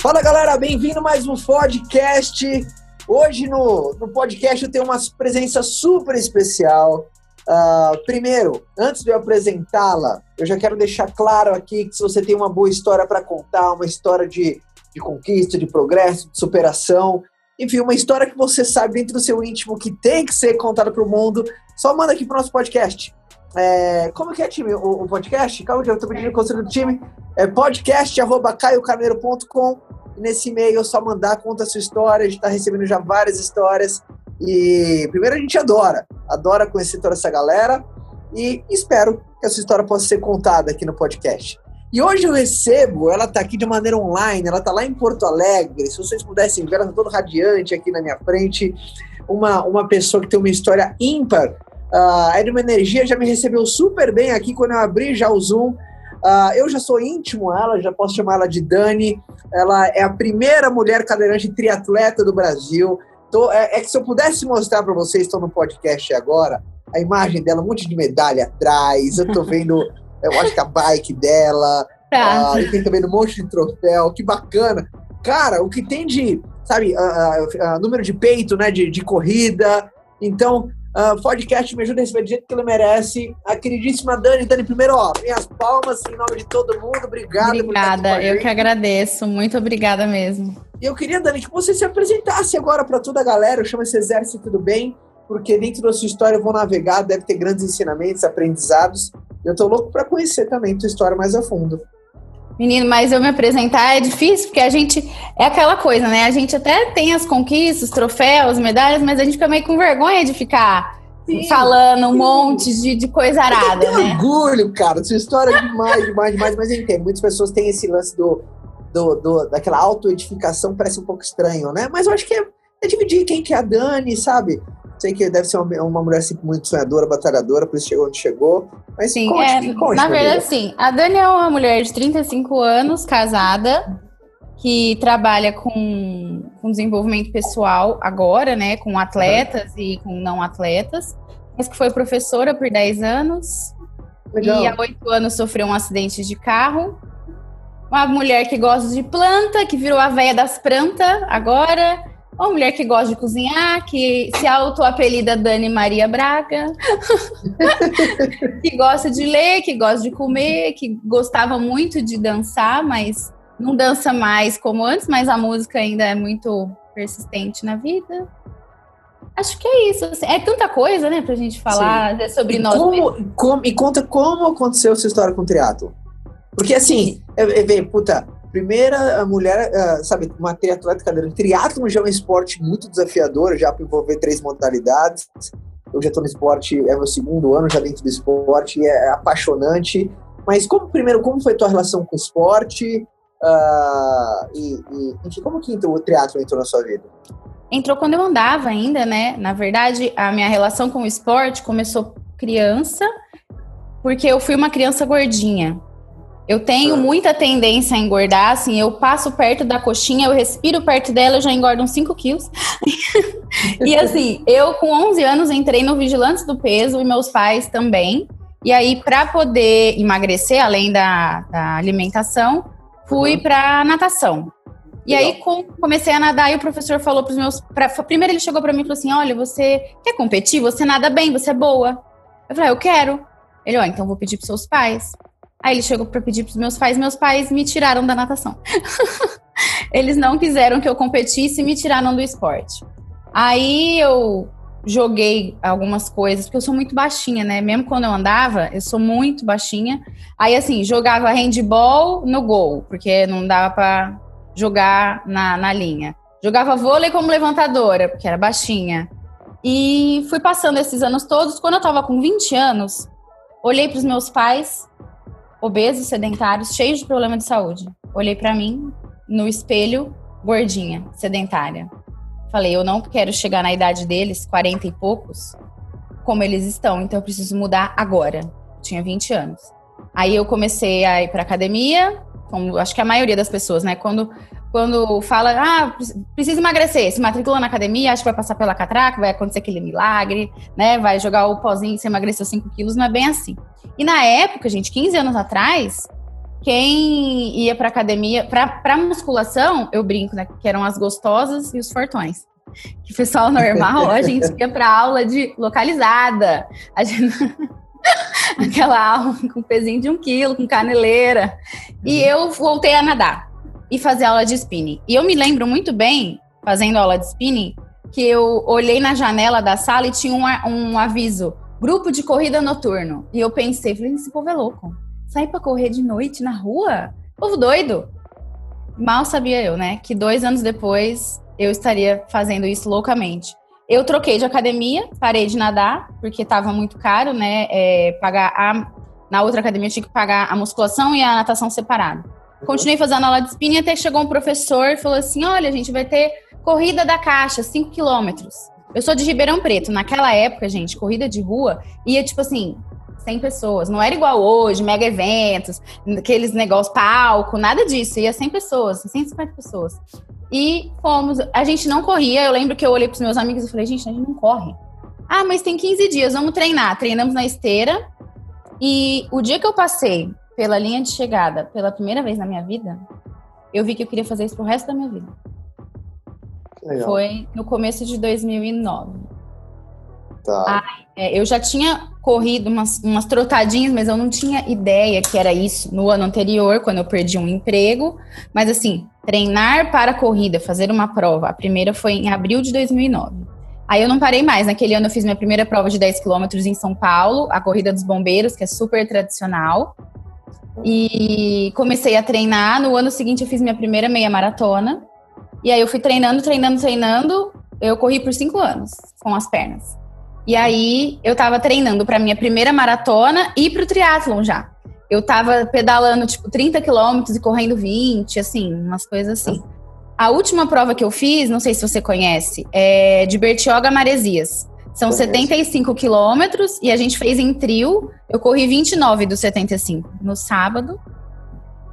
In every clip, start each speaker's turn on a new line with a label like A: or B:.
A: Fala galera, bem-vindo mais um podcast. Hoje no, no podcast eu tenho uma presença super especial. Uh, primeiro, antes de eu apresentá-la, eu já quero deixar claro aqui que se você tem uma boa história para contar, uma história de, de conquista, de progresso, de superação, enfim, uma história que você sabe dentro do seu íntimo que tem que ser contada para o mundo, só manda aqui para o nosso podcast. É, como que é, time, o, o podcast? Calma que eu estou pedindo o conselho do time. É podcast.caiocarneiro.com nesse e-mail é só mandar, conta a sua história. A gente está recebendo já várias histórias. E primeiro a gente adora, adora conhecer toda essa galera e espero que essa história possa ser contada aqui no podcast. E hoje eu recebo, ela está aqui de maneira online, ela está lá em Porto Alegre. Se vocês pudessem ver, ela está toda radiante aqui na minha frente. Uma, uma pessoa que tem uma história ímpar Uh, a Edma Energia já me recebeu super bem aqui quando eu abri já o Zoom. Uh, eu já sou íntimo ela, já posso chamar ela de Dani. Ela é a primeira mulher cadeirante triatleta do Brasil. Tô, é, é, que se eu pudesse mostrar para vocês, estão no podcast agora, a imagem dela, um monte de medalha atrás. Eu tô vendo, eu acho que a bike dela. Tá. Uh, e tem também um monte de troféu. Que bacana. Cara, o que tem de, sabe, número de peito, né, de, de corrida. Então, Uh, podcast me ajuda a receber do jeito que ele merece. A queridíssima Dani, Dani, primeiro, ó, minhas palmas em nome de todo mundo. Obrigada.
B: Obrigada, eu que agradeço. Muito obrigada mesmo.
A: E eu queria, Dani, que você se apresentasse agora para toda a galera. Eu chamo esse exército tudo bem, porque dentro da sua história eu vou navegar, deve ter grandes ensinamentos, aprendizados. Eu tô louco para conhecer também tua história mais a fundo.
B: Menino, mas eu me apresentar é difícil, porque a gente. É aquela coisa, né? A gente até tem as conquistas, troféus, medalhas, mas a gente fica meio com vergonha de ficar sim, falando um sim. monte de, de coisa arada,
A: eu
B: né?
A: orgulho, cara. Sua história é demais, demais, demais, mas eu entendo. Muitas pessoas têm esse lance do, do, do daquela auto-edificação, parece um pouco estranho, né? Mas eu acho que é, é dividir quem que é a Dani, sabe? Sei que deve ser uma, uma mulher assim, muito sonhadora, batalhadora, por isso chegou onde chegou. Mas
B: sim, conte, é, conte, na verdade, sim. A Dani é uma mulher de 35 anos, casada, que trabalha com, com desenvolvimento pessoal agora, né? Com atletas uhum. e com não atletas. Mas que foi professora por 10 anos. Legal. E há 8 anos sofreu um acidente de carro. Uma mulher que gosta de planta, que virou a véia das plantas agora uma mulher que gosta de cozinhar, que se auto-apelida Dani Maria Braga, que gosta de ler, que gosta de comer, que gostava muito de dançar, mas não dança mais como antes, mas a música ainda é muito persistente na vida. Acho que é isso. Assim, é tanta coisa, né, pra gente falar Sim. sobre
A: e
B: nós.
A: Como, como, e conta como aconteceu essa história com o triatlo. Porque assim, é, é, puta, Primeira mulher, uh, sabe, uma triatleta cadeira. Triatlon já é um esporte muito desafiador, já para envolver três modalidades. Eu já estou no esporte, é meu segundo ano já dentro do esporte, é apaixonante. Mas como, primeiro, como foi tua relação com o esporte? Uh, e, e, enfim, como que o triatlo entrou na sua vida?
B: Entrou quando eu andava ainda, né? Na verdade, a minha relação com o esporte começou criança, porque eu fui uma criança gordinha. Eu tenho muita tendência a engordar, assim, eu passo perto da coxinha, eu respiro perto dela, eu já engordo uns 5 quilos. e assim, eu com 11 anos entrei no Vigilantes do Peso e meus pais também. E aí, para poder emagrecer, além da, da alimentação, fui uhum. para natação. E Legal. aí com, comecei a nadar e o professor falou para os meus. Pra, primeiro ele chegou para mim e falou assim: Olha, você quer competir? Você nada bem, você é boa. Eu falei: ah, Eu quero. Ele, ó, então vou pedir para seus pais. Aí ele chegou para pedir para os meus pais, meus pais me tiraram da natação. Eles não quiseram que eu competisse e me tiraram do esporte. Aí eu joguei algumas coisas, porque eu sou muito baixinha, né? Mesmo quando eu andava, eu sou muito baixinha. Aí, assim, jogava handball no gol, porque não dava para jogar na, na linha. Jogava vôlei como levantadora, porque era baixinha. E fui passando esses anos todos. Quando eu tava com 20 anos, olhei para os meus pais obesos, sedentários, cheios de problema de saúde. Olhei para mim no espelho, gordinha, sedentária. Falei, eu não quero chegar na idade deles, 40 e poucos, como eles estão, então eu preciso mudar agora. Eu tinha 20 anos. Aí eu comecei a ir para academia, como acho que a maioria das pessoas, né? Quando quando fala, ah, precisa emagrecer, se matricula na academia, acha que vai passar pela catraca, vai acontecer aquele milagre, né? Vai jogar o pozinho você emagreceu 5 quilos, não é bem assim. E na época, gente, 15 anos atrás, quem ia pra academia, pra, pra musculação, eu brinco, né? Que eram as gostosas e os fortões. Que pessoal normal, a gente ia pra aula de localizada. A gente... Aquela aula com pezinho de um quilo, com caneleira. E eu voltei a nadar e fazer aula de spinning. E eu me lembro muito bem, fazendo aula de spinning, que eu olhei na janela da sala e tinha um, um aviso: grupo de corrida noturno. E eu pensei, falei, esse povo é louco. Sair pra correr de noite na rua? Povo doido. Mal sabia eu, né? Que dois anos depois eu estaria fazendo isso loucamente. Eu troquei de academia, parei de nadar, porque estava muito caro, né? É, pagar a, na outra academia eu tinha que pagar a musculação e a natação separado. Uhum. Continuei fazendo aula de spinning até que chegou um professor e falou assim: olha, a gente vai ter corrida da caixa, 5 quilômetros. Eu sou de Ribeirão Preto. Naquela época, gente, corrida de rua ia tipo assim, 100 pessoas. Não era igual hoje, mega eventos, aqueles negócios, palco, nada disso. Ia 100 pessoas, 150 pessoas. E fomos. A gente não corria. Eu lembro que eu olhei pros meus amigos e falei, gente, a gente não corre. Ah, mas tem 15 dias, vamos treinar. Treinamos na esteira. E o dia que eu passei pela linha de chegada pela primeira vez na minha vida, eu vi que eu queria fazer isso pro resto da minha vida. Legal. Foi no começo de 2009. Tá. É, eu já tinha corrido umas, umas trotadinhas, mas eu não tinha ideia que era isso no ano anterior, quando eu perdi um emprego. Mas assim, treinar para a corrida, fazer uma prova. A primeira foi em abril de 2009. Aí eu não parei mais. Naquele ano eu fiz minha primeira prova de 10 quilômetros em São Paulo, a Corrida dos Bombeiros, que é super tradicional. E comecei a treinar. No ano seguinte eu fiz minha primeira meia maratona. E aí eu fui treinando, treinando, treinando. Eu corri por cinco anos com as pernas. E aí eu tava treinando para minha primeira maratona e pro triatlon já. Eu tava pedalando tipo 30 quilômetros e correndo 20, assim, umas coisas assim. A última prova que eu fiz, não sei se você conhece, é de Bertioga Maresias. São 75 quilômetros e a gente fez em trio. Eu corri 29 dos 75 no sábado.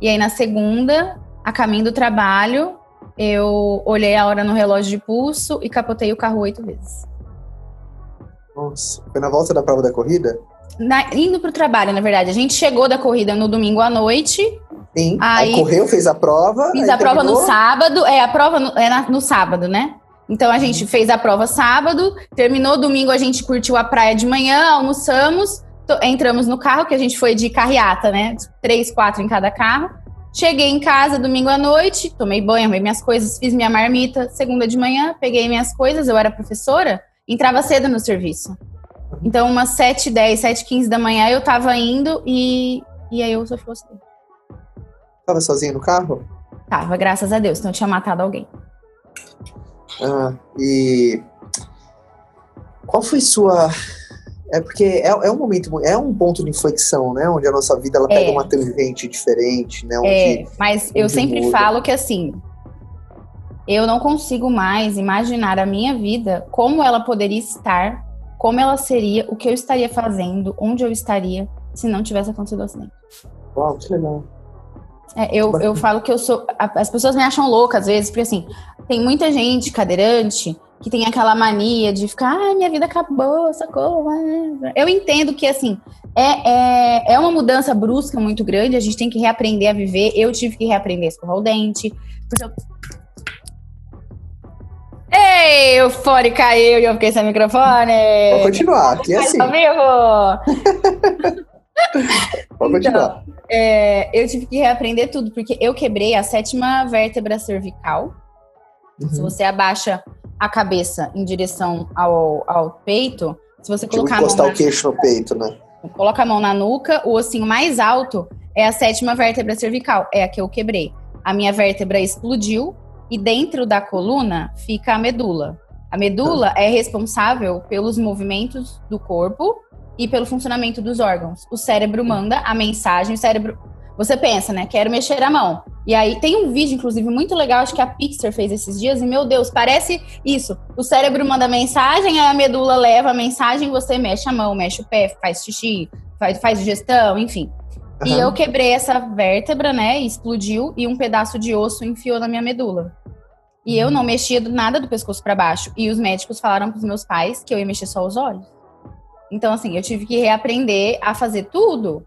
B: E aí na segunda, a caminho do trabalho, eu olhei a hora no relógio de pulso e capotei o carro oito vezes.
A: Nossa, foi na volta da prova da corrida?
B: Na, indo pro trabalho, na verdade. A gente chegou da corrida no domingo à noite.
A: Sim. Aí, aí correu, fez a prova.
B: Fiz a prova no sábado. É, a prova no, é na, no sábado, né? Então a gente uhum. fez a prova sábado, terminou domingo, a gente curtiu a praia de manhã, almoçamos, entramos no carro, que a gente foi de carreata, né? Três, quatro em cada carro. Cheguei em casa domingo à noite, tomei banho, arrumei minhas coisas, fiz minha marmita. Segunda de manhã, peguei minhas coisas, eu era professora, entrava cedo no serviço. Então, umas 7, 10, 7, 15 da manhã eu tava indo e, e aí eu só fosse.
A: Tava sozinha no carro?
B: Tava, graças a Deus, então eu tinha matado alguém.
A: Ah, e qual foi sua é porque é, é, um momento, é um ponto de inflexão, né? Onde a nossa vida ela pega é. uma tangente diferente, né? Onde,
B: é, mas eu sempre muda. falo que assim, eu não consigo mais imaginar a minha vida como ela poderia estar, como ela seria, o que eu estaria fazendo, onde eu estaria se não tivesse acontecido o acidente.
A: Uau, que legal.
B: É, eu, eu falo que eu sou. As pessoas me acham louca às vezes, porque assim, tem muita gente cadeirante que tem aquela mania de ficar, ai, minha vida acabou, sacou? Eu entendo que, assim, é, é, é uma mudança brusca muito grande, a gente tem que reaprender a viver. Eu tive que reaprender a escovar o dente. Porque eu... Ei, o fone caiu e eu fiquei sem microfone.
A: Vou continuar, aqui é assim.
B: Vivo?
A: Pode continuar.
B: Então, é, eu tive que reaprender tudo, porque eu quebrei a sétima vértebra cervical. Uhum. Se você abaixa a cabeça em direção ao, ao peito, se você tipo colocar
A: encostar
B: a mão
A: o queixo no peito, né?
B: Coloca a mão na nuca, o ossinho mais alto é a sétima vértebra cervical, é a que eu quebrei. A minha vértebra explodiu e dentro da coluna fica a medula. A medula é responsável pelos movimentos do corpo e pelo funcionamento dos órgãos. O cérebro manda a mensagem, o cérebro você pensa, né? Quero mexer a mão. E aí tem um vídeo, inclusive, muito legal, acho que a Pixar fez esses dias, e meu Deus, parece isso. O cérebro manda mensagem, aí a medula leva a mensagem, você mexe a mão, mexe o pé, faz xixi, faz, faz digestão, enfim. Uhum. E eu quebrei essa vértebra, né? Explodiu e um pedaço de osso enfiou na minha medula. E eu não uhum. mexia nada do pescoço para baixo. E os médicos falaram para os meus pais que eu ia mexer só os olhos. Então, assim, eu tive que reaprender a fazer tudo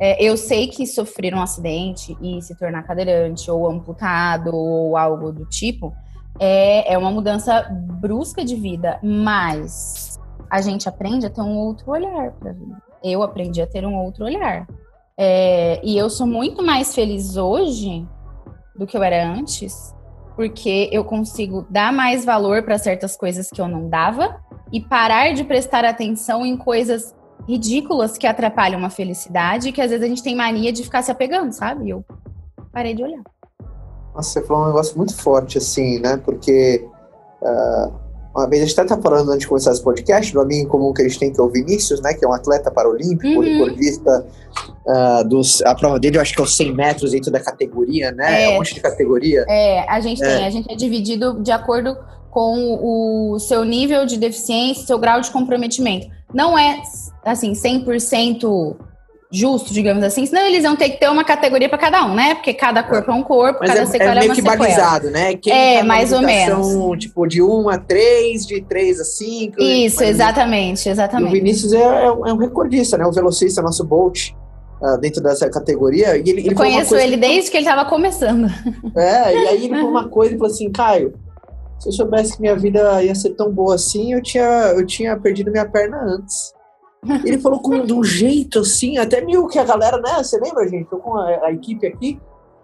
B: é, eu sei que sofrer um acidente e se tornar cadeirante ou amputado ou algo do tipo é, é uma mudança brusca de vida, mas a gente aprende a ter um outro olhar para a vida. Eu aprendi a ter um outro olhar. É, e eu sou muito mais feliz hoje do que eu era antes, porque eu consigo dar mais valor para certas coisas que eu não dava e parar de prestar atenção em coisas ridículas que atrapalham uma felicidade, que às vezes a gente tem mania de ficar se apegando, sabe? Eu parei de olhar.
A: Nossa, você falou um negócio muito forte, assim, né? Porque uh, uma vez a gente até tá falando antes de começar esse podcast, do amigo em comum que a gente tem, que é o Vinícius, né? Que é um atleta paralímpico, uhum. recordista uh, dos, a prova dele, eu acho que é os 100 metros dentro da categoria, né? É, é um monte de categoria.
B: É, a gente é. tem, a gente é dividido de acordo com o seu nível de deficiência, seu grau de comprometimento. Não é, assim, 100% justo, digamos assim, senão eles vão ter que ter uma categoria para cada um, né? Porque cada corpo é um corpo,
A: Mas
B: cada
A: é,
B: sequela
A: é meio
B: é uma
A: que
B: sequela.
A: balizado, né? Quem
B: é,
A: tá
B: mais ou menos.
A: Tipo, de 1 a 3, de 3 a 5.
B: Isso, exatamente, exatamente.
A: E o Vinícius é, é, um recordista, né? O velocista, nosso Bolt, uh, dentro dessa categoria. E ele, ele
B: Eu conheço ele que... desde que ele estava começando.
A: É, e aí ele falou uma coisa e falou assim, Caio, se eu soubesse que minha vida ia ser tão boa assim, eu tinha, eu tinha perdido minha perna antes. Ele falou com, de um jeito assim, até meio que a galera, né? Você lembra, gente? Tô com a, a equipe aqui.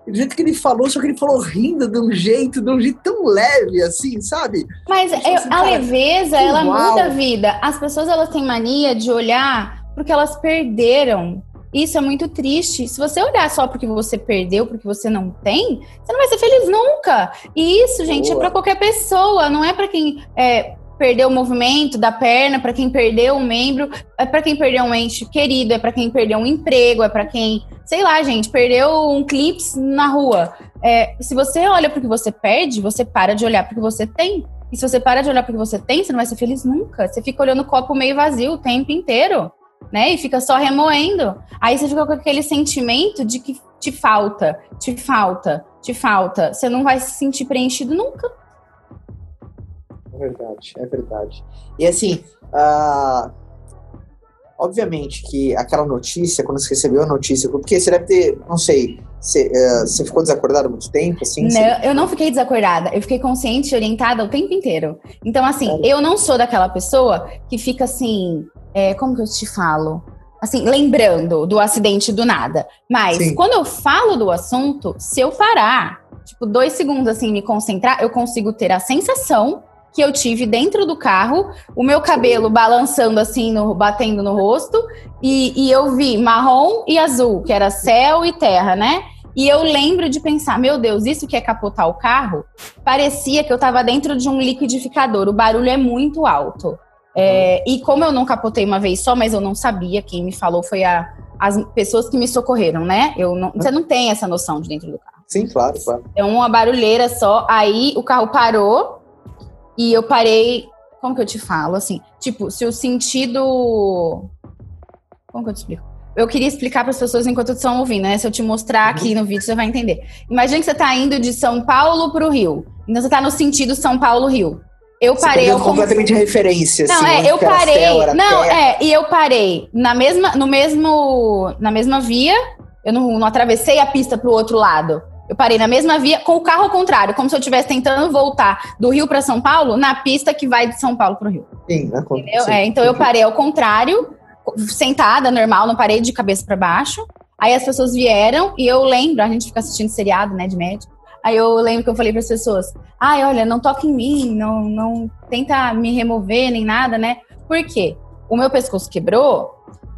A: Do jeito que ele falou, só que ele falou rindo de um jeito, de um jeito tão leve, assim, sabe?
B: Mas eu, assim, a cara, leveza, ela uau. muda a vida. As pessoas, elas têm mania de olhar porque elas perderam. Isso é muito triste. Se você olhar só porque você perdeu, porque você não tem, você não vai ser feliz nunca. E isso, gente, é Boa. é para qualquer pessoa, não é para quem é, perdeu o movimento da perna, para quem perdeu um membro, é para quem perdeu um ente querido, é para quem perdeu um emprego, é para quem, sei lá, gente, perdeu um clips na rua. É, se você olha porque você perde, você para de olhar porque você tem. E se você para de olhar porque você tem, você não vai ser feliz nunca. Você fica olhando o copo meio vazio o tempo inteiro, né? E fica só remoendo. Aí você fica com aquele sentimento de que te falta, te falta, te falta. Você não vai se sentir preenchido nunca.
A: É verdade, é verdade. E assim, uh, obviamente que aquela notícia, quando você recebeu a notícia, porque você deve ter, não sei, você, uh, você ficou desacordada muito tempo? Assim,
B: não,
A: você...
B: eu não fiquei desacordada, eu fiquei consciente e orientada o tempo inteiro. Então, assim, é. eu não sou daquela pessoa que fica assim, é, como que eu te falo? Assim, lembrando do acidente do nada. Mas Sim. quando eu falo do assunto, se eu parar, tipo, dois segundos assim, me concentrar, eu consigo ter a sensação que eu tive dentro do carro, o meu cabelo balançando assim, no, batendo no rosto, e, e eu vi marrom e azul, que era céu e terra, né? E eu lembro de pensar, meu Deus, isso que é capotar o carro? Parecia que eu estava dentro de um liquidificador. O barulho é muito alto. É, e como eu não capotei uma vez só, mas eu não sabia, quem me falou foi a, as pessoas que me socorreram, né? Eu não, você não tem essa noção de dentro do carro.
A: Sim, claro, claro.
B: É uma barulheira só. Aí o carro parou, e eu parei. Como que eu te falo? Assim, tipo, se o sentido. Como que eu te explico? Eu queria explicar para as pessoas enquanto estão ouvindo, né? Se eu te mostrar aqui no vídeo, você vai entender. Imagina que você está indo de São Paulo para o Rio. Então você está no sentido São Paulo-Rio. Eu
A: você
B: parei.
A: Eu completamente como... referência.
B: Não,
A: assim,
B: é, eu parei.
A: Céu,
B: não, terra. é, e eu parei na mesma, no mesmo, na mesma via. Eu não, não atravessei a pista para o outro lado. Eu parei na mesma via com o carro ao contrário, como se eu estivesse tentando voltar do Rio para São Paulo na pista que vai de São Paulo para o Rio.
A: Sim, né?
B: Sim. É, então eu parei ao contrário, sentada, normal, não parei de cabeça para baixo. Aí as pessoas vieram e eu lembro, a gente fica assistindo seriado, né, de médico. Aí eu lembro que eu falei para as pessoas: "Ai, olha, não toque em mim, não não tenta me remover nem nada, né? Por quê? O meu pescoço quebrou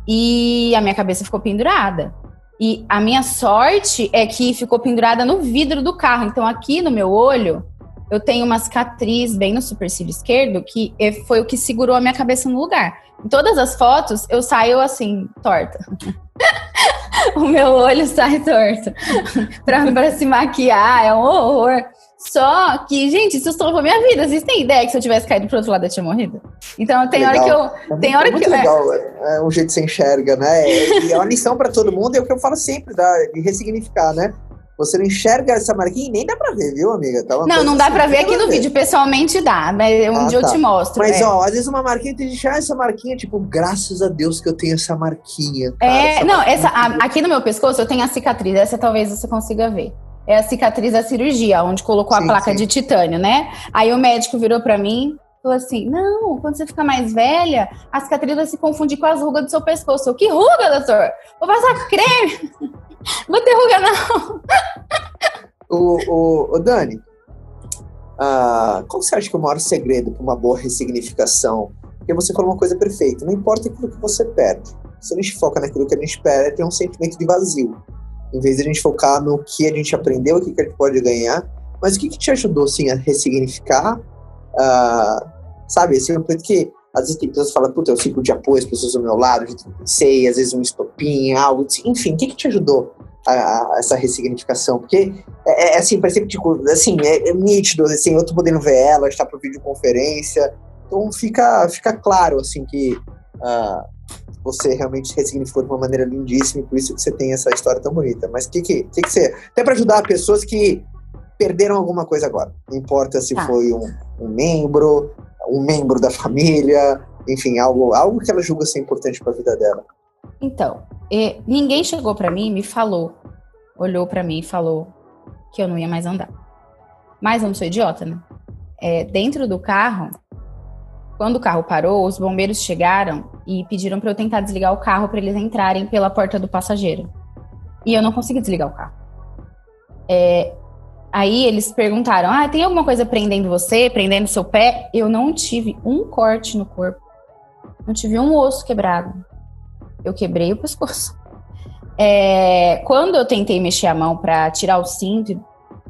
B: e a minha cabeça ficou pendurada. E a minha sorte é que ficou pendurada no vidro do carro. Então, aqui no meu olho, eu tenho uma cicatriz bem no supercílio esquerdo, que é, foi o que segurou a minha cabeça no lugar. Em todas as fotos, eu saio assim, torta. o meu olho sai torto. pra, pra se maquiar, é um horror. Só que, gente, isso salvou minha vida. Vocês têm ideia que se eu tivesse caído pro outro lado eu tinha morrido? Então tem legal. hora que eu. É tem hora
A: é muito
B: que
A: legal é, é, o jeito que você enxerga, né? E é uma lição para todo mundo, é o que eu falo sempre, da, de ressignificar, né? Você não enxerga essa marquinha e nem dá pra ver, viu, amiga?
B: Tá não, não dá assim, pra ver aqui no ver. vídeo. Pessoalmente dá, mas um ah, dia tá. eu te mostro.
A: Mas, é. ó, às vezes uma marquinha tem que deixar essa marquinha, tipo, graças a Deus que eu tenho essa marquinha.
B: Cara, é, essa não, marquinha essa, a, aqui no meu pescoço eu tenho a cicatriz. Essa talvez você consiga ver. É a cicatriz da cirurgia, onde colocou sim, a placa sim. de titânio, né? Aí o médico virou pra mim, falou assim: Não, quando você ficar mais velha, a cicatriz vai se confundir com as rugas do seu pescoço. Eu, que ruga, doutor? Vou passar creme. Vou ter ruga, não.
A: O, o, o Dani, ah, qual você acha que é o maior segredo para uma boa ressignificação? Porque você falou uma coisa perfeita, não importa aquilo que você perde. Se a gente foca naquilo que a gente perde, tem um sentimento de vazio. Em vez de a gente focar no que a gente aprendeu, o que, que a gente pode ganhar. Mas o que, que te ajudou, assim, a ressignificar? Ah, sabe, assim, porque às vezes tem pessoas que falam, puta, eu fico de apoio, as pessoas do meu lado, eu pensei, às vezes um estopim, algo, assim. enfim, o que, que te ajudou a, a essa ressignificação? Porque, é, é assim, parece que, tipo, assim, é, é nítido, assim, eu tô podendo ver ela, está por videoconferência, então fica, fica claro, assim, que uh, você realmente ressignificou de uma maneira lindíssima e por isso que você tem essa história tão bonita. Mas o que, que, que, que você... Até para ajudar pessoas que perderam alguma coisa agora. Não importa se tá. foi um, um membro, um membro da família, enfim, algo, algo que ela julga ser importante para a vida dela.
B: Então, ninguém chegou para mim e me falou, olhou para mim e falou que eu não ia mais andar. Mas eu não sou idiota, né? É, dentro do carro, quando o carro parou, os bombeiros chegaram e pediram para eu tentar desligar o carro para eles entrarem pela porta do passageiro. E eu não consegui desligar o carro. É, Aí eles perguntaram: Ah, tem alguma coisa prendendo você, prendendo seu pé? Eu não tive um corte no corpo. Não tive um osso quebrado. Eu quebrei o pescoço. É, quando eu tentei mexer a mão para tirar o cinto,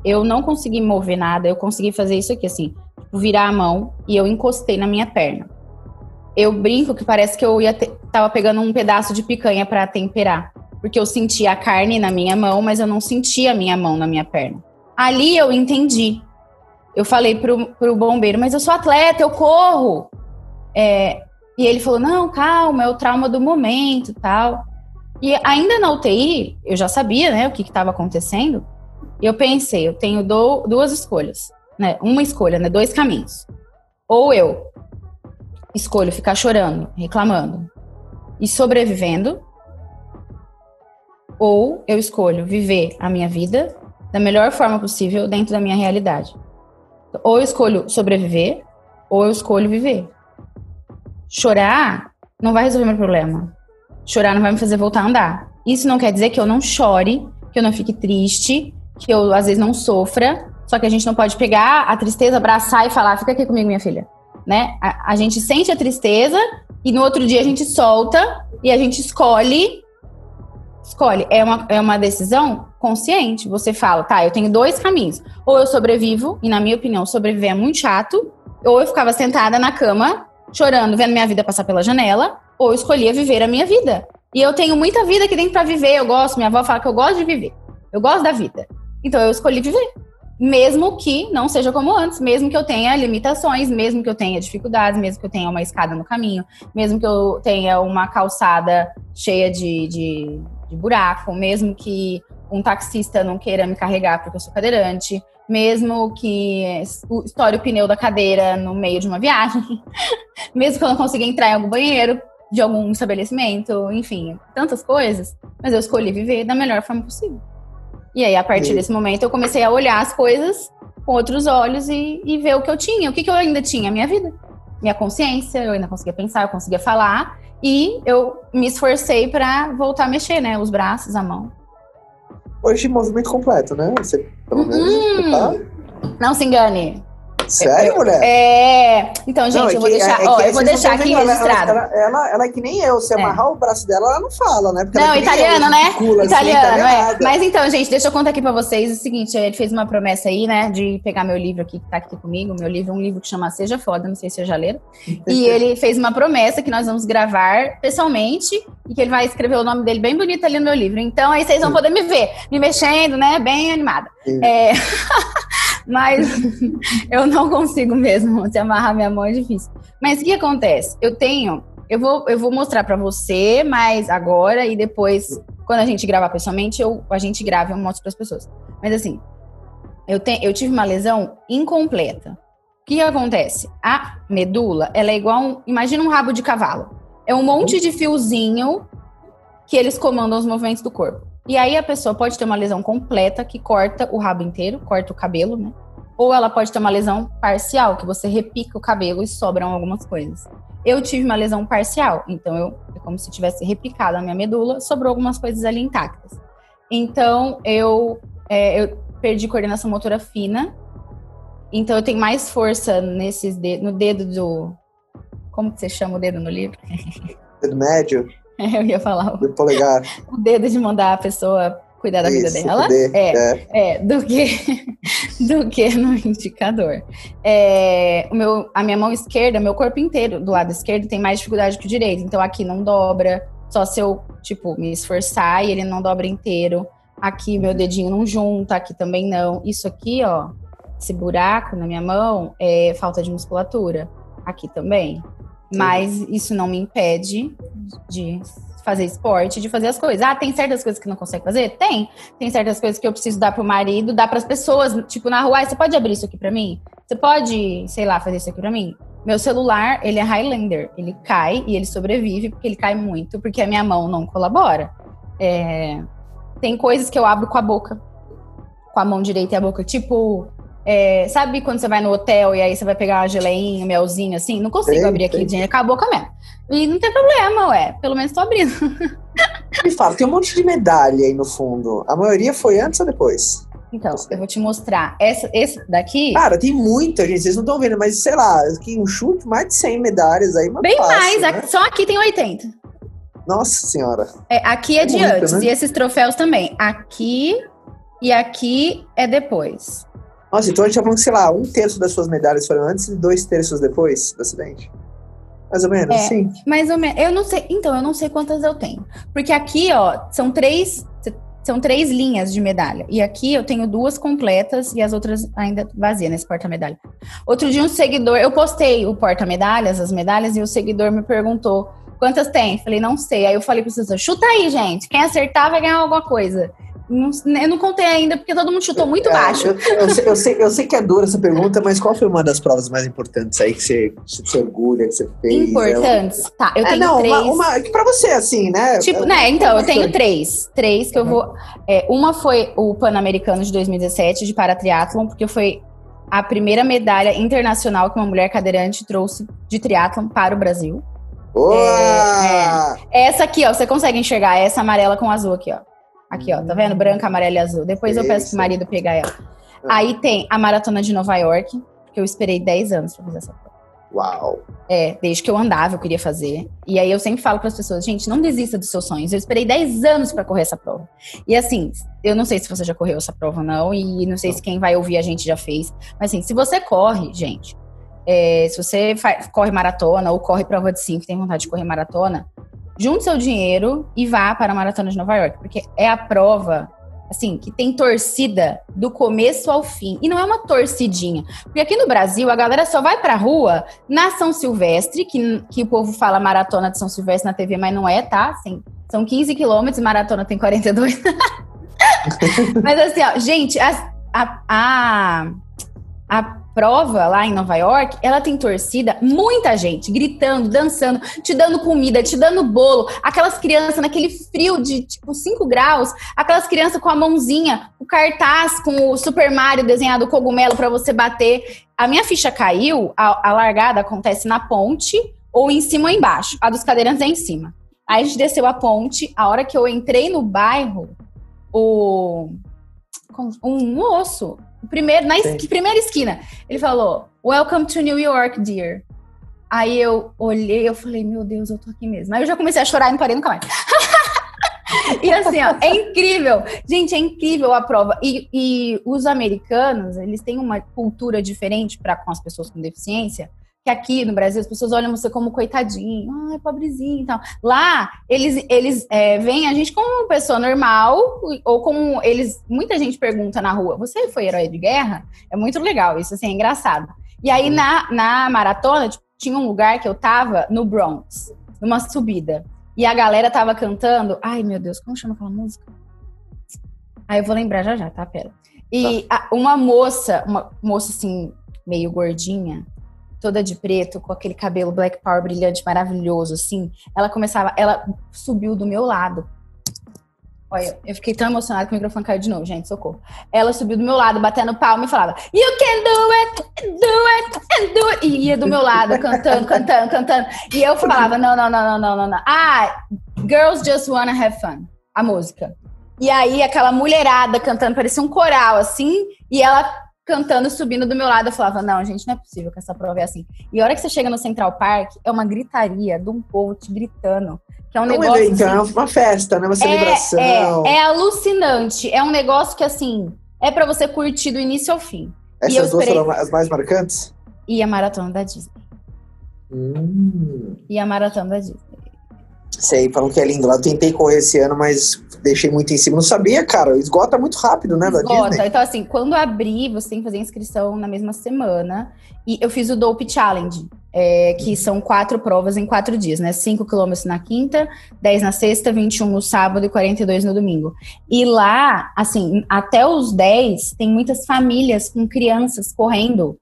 B: eu não consegui mover nada. Eu consegui fazer isso aqui, assim, tipo, virar a mão e eu encostei na minha perna. Eu brinco que parece que eu ia ter, tava pegando um pedaço de picanha para temperar, porque eu sentia a carne na minha mão, mas eu não sentia a minha mão na minha perna. Ali eu entendi. Eu falei pro, pro bombeiro, mas eu sou atleta, eu corro. É, e ele falou, não, calma, é o trauma do momento tal. E ainda na UTI, eu já sabia, né, o que estava acontecendo. E eu pensei, eu tenho do, duas escolhas, né? Uma escolha, né? Dois caminhos. Ou eu escolho ficar chorando, reclamando e sobrevivendo, ou eu escolho viver a minha vida da melhor forma possível dentro da minha realidade. Ou eu escolho sobreviver, ou eu escolho viver. Chorar não vai resolver meu problema. Chorar não vai me fazer voltar a andar. Isso não quer dizer que eu não chore, que eu não fique triste, que eu às vezes não sofra. Só que a gente não pode pegar a tristeza, abraçar e falar: fica aqui comigo, minha filha. Né? A, a gente sente a tristeza e no outro dia a gente solta e a gente escolhe escolhe. É uma, é uma decisão consciente. Você fala, tá, eu tenho dois caminhos. Ou eu sobrevivo, e na minha opinião, sobreviver é muito chato, ou eu ficava sentada na cama, chorando, vendo minha vida passar pela janela, ou eu escolhia viver a minha vida. E eu tenho muita vida que tem para viver, eu gosto, minha avó fala que eu gosto de viver. Eu gosto da vida. Então eu escolhi viver. Mesmo que não seja como antes, mesmo que eu tenha limitações, mesmo que eu tenha dificuldades, mesmo que eu tenha uma escada no caminho, mesmo que eu tenha uma calçada cheia de, de de buraco, mesmo que um taxista não queira me carregar porque eu sou cadeirante, mesmo que estoure o pneu da cadeira no meio de uma viagem, mesmo que eu não consiga entrar em algum banheiro de algum estabelecimento, enfim, tantas coisas, mas eu escolhi viver da melhor forma possível. E aí, a partir desse momento, eu comecei a olhar as coisas com outros olhos e, e ver o que eu tinha, o que, que eu ainda tinha, minha vida, minha consciência, eu ainda conseguia pensar, eu conseguia falar, e eu me esforcei para voltar a mexer, né? Os braços, a mão.
A: Hoje, movimento completo, né? Você, pelo menos,
B: uhum. tá... Não se engane.
A: Sério, mulher?
B: É. Então, gente, não, é eu vou que, deixar, é, é ó, eu vou deixar aqui registrado.
A: Ela, ela, ela, é que nem eu, se é. amarrar o braço dela, ela não fala, né?
B: Porque não,
A: é
B: italiano, né? Cula, assim, italiano, é. Mas então, gente, deixa eu contar aqui pra vocês o seguinte: ele fez uma promessa aí, né, de pegar meu livro aqui, que tá aqui comigo. Meu livro é um livro que chama Seja Foda, não sei se eu já leram. e ele fez uma promessa que nós vamos gravar pessoalmente e que ele vai escrever o nome dele bem bonito ali no meu livro. Então, aí vocês vão poder me ver, me mexendo, né, bem animada. É. Mas eu não consigo mesmo. Se amarrar minha mão é difícil. Mas o que acontece? Eu tenho. Eu vou, eu vou mostrar para você, mas agora e depois Quando a gente grava pessoalmente, eu, a gente grava e eu mostro para as pessoas. Mas assim, eu, te, eu tive uma lesão incompleta. O que acontece? A medula, ela é igual um, imagina um rabo de cavalo. É um monte de fiozinho que eles comandam os movimentos do corpo. E aí a pessoa pode ter uma lesão completa que corta o rabo inteiro, corta o cabelo, né? Ou ela pode ter uma lesão parcial, que você repica o cabelo e sobram algumas coisas. Eu tive uma lesão parcial, então eu é como se tivesse replicado a minha medula, sobrou algumas coisas ali intactas. Então eu, é, eu perdi coordenação motora fina, então eu tenho mais força nesses dedos, no dedo do. Como que você chama o dedo no livro?
A: Dedo médio?
B: Eu ia falar.
A: Do polegar.
B: O dedo de mandar a pessoa cuidar da Isso, vida dela. é, é, é, do que do que no indicador. É, o meu, a minha mão esquerda, meu corpo inteiro do lado esquerdo tem mais dificuldade que o direito. Então aqui não dobra, só se eu, tipo, me esforçar e ele não dobra inteiro. Aqui meu dedinho não junta, aqui também não. Isso aqui, ó, esse buraco na minha mão é falta de musculatura. Aqui também. Mas isso não me impede de fazer esporte, de fazer as coisas. Ah, tem certas coisas que não consegue fazer? Tem. Tem certas coisas que eu preciso dar pro marido, dar para as pessoas, tipo na rua, você pode abrir isso aqui para mim? Você pode, sei lá, fazer isso aqui para mim? Meu celular, ele é Highlander, ele cai e ele sobrevive porque ele cai muito, porque a minha mão não colabora. É... Tem coisas que eu abro com a boca, com a mão direita e a boca, tipo é, sabe quando você vai no hotel e aí você vai pegar uma geleinha, um melzinho assim? Não consigo abrir aqui, dinheiro acabou com a mesmo. E não tem problema, ué. Pelo menos tô abrindo.
A: Me fala, tem um monte de medalha aí no fundo. A maioria foi antes ou depois?
B: Então, eu vou te mostrar. Essa, esse daqui.
A: Cara, tem muita, gente. Vocês não estão vendo, mas sei lá, aqui um chute, mais de 100 medalhas aí.
B: Bem
A: fácil,
B: mais, né? só aqui tem 80.
A: Nossa Senhora.
B: É, aqui é, é de muita, antes, né? e esses troféus também. Aqui e aqui é depois.
A: Nossa, então a gente tá falando, sei lá, um terço das suas medalhas foram antes e dois terços depois do acidente? Mais ou menos,
B: é,
A: sim.
B: Mais ou menos. Eu não sei. Então, eu não sei quantas eu tenho. Porque aqui, ó, são três. São três linhas de medalha. E aqui eu tenho duas completas e as outras ainda vazias nesse porta-medalha. Outro dia, um seguidor. Eu postei o porta-medalhas, as medalhas, e o seguidor me perguntou quantas tem. Falei, não sei. Aí eu falei para vocês, chuta aí, gente. Quem acertar vai ganhar alguma coisa. Não, eu não contei ainda, porque todo mundo chutou muito é, baixo.
A: Eu, eu, sei, eu, sei, eu, sei, que é dura essa pergunta, mas qual foi uma das provas mais importantes aí que você se orgulha, que você fez?
B: Importantes? É, tá, eu
A: é,
B: tenho
A: não,
B: três.
A: Uma, uma, pra você, assim, né?
B: Tipo, né, então, eu tenho três. Três que eu vou... É, uma foi o Pan-Americano de 2017, de paratriatlon, porque foi a primeira medalha internacional que uma mulher cadeirante trouxe de triatlon para o Brasil.
A: Boa!
B: É, é. Essa aqui, ó, você consegue enxergar essa amarela com azul aqui, ó. Aqui, ó, tá vendo? Branca, amarela e azul. Depois eu peço pro marido pegar ela. Ah. Aí tem a maratona de Nova York, que eu esperei 10 anos pra fazer essa prova.
A: Uau!
B: É, desde que eu andava, eu queria fazer. E aí eu sempre falo para as pessoas, gente, não desista dos seus sonhos. Eu esperei 10 anos para correr essa prova. E assim, eu não sei se você já correu essa prova ou não, e não sei se quem vai ouvir a gente já fez. Mas assim, se você corre, gente, é, se você faz, corre maratona ou corre prova de 5 tem vontade de correr maratona, junte seu dinheiro e vá para a Maratona de Nova York, porque é a prova assim, que tem torcida do começo ao fim. E não é uma torcidinha. Porque aqui no Brasil, a galera só vai pra rua na São Silvestre, que, que o povo fala maratona de São Silvestre na TV, mas não é, tá? Assim, são 15 quilômetros, maratona tem 42. mas assim, ó, gente, a, a, a, a prova lá em Nova York, ela tem torcida, muita gente gritando, dançando, te dando comida, te dando bolo, aquelas crianças naquele frio de tipo 5 graus, aquelas crianças com a mãozinha, o cartaz com o Super Mario desenhado cogumelo para você bater. A minha ficha caiu, a, a largada acontece na ponte ou em cima ou embaixo. A dos cadeirantes é em cima. Aí a gente desceu a ponte, a hora que eu entrei no bairro, o um moço Primeiro, na primeira esquina. Ele falou: Welcome to New York, dear. Aí eu olhei, eu falei, meu Deus, eu tô aqui mesmo. Aí eu já comecei a chorar e não parei nunca mais. e assim, ó, é incrível. Gente, é incrível a prova. E, e os americanos, eles têm uma cultura diferente para com as pessoas com deficiência que aqui no Brasil as pessoas olham você como coitadinho, ai, pobrezinho e tal. Lá, eles, eles é, veem a gente como uma pessoa normal, ou como eles. Muita gente pergunta na rua: você foi herói de guerra? É muito legal, isso assim, é engraçado. E aí, na, na maratona, tipo, tinha um lugar que eu tava no Bronx, numa subida. E a galera tava cantando. Ai, meu Deus, como chama aquela música? Aí eu vou lembrar já já, tá? Pera. E tá. a, uma moça, uma moça assim, meio gordinha, toda de preto, com aquele cabelo black power brilhante, maravilhoso, assim, ela começava, ela subiu do meu lado. Olha, eu fiquei tão emocionada que o microfone caiu de novo, gente, socorro. Ela subiu do meu lado, batendo palma e falava, You can do it, do it, do it. E ia do meu lado, cantando, cantando, cantando. E eu falava, não, não, não, não, não, não, não. Ah, Girls Just Wanna Have Fun, a música. E aí, aquela mulherada cantando, parecia um coral, assim, e ela cantando, subindo do meu lado. Eu falava, não, gente, não é possível que essa prova é assim. E a hora que você chega no Central Park, é uma gritaria de um povo te gritando. Que é um negócio.
A: Evento, assim, é uma festa, né? Uma celebração.
B: É, é, é alucinante. É um negócio que, assim, é para você curtir do início ao fim.
A: Essas duas foram as mais marcantes?
B: E a maratona da Disney.
A: Hum.
B: E a maratona da Disney.
A: Sei, falam que é lindo. Lá eu tentei correr esse ano, mas deixei muito em cima. Não sabia, cara. Esgota muito rápido, né?
B: Esgota. Então, assim, quando abrir, você tem que fazer inscrição na mesma semana. E eu fiz o Dope Challenge, é, que uhum. são quatro provas em quatro dias, né? 5 quilômetros na quinta, 10 na sexta, 21 no sábado e 42 no domingo. E lá, assim, até os 10, tem muitas famílias com crianças correndo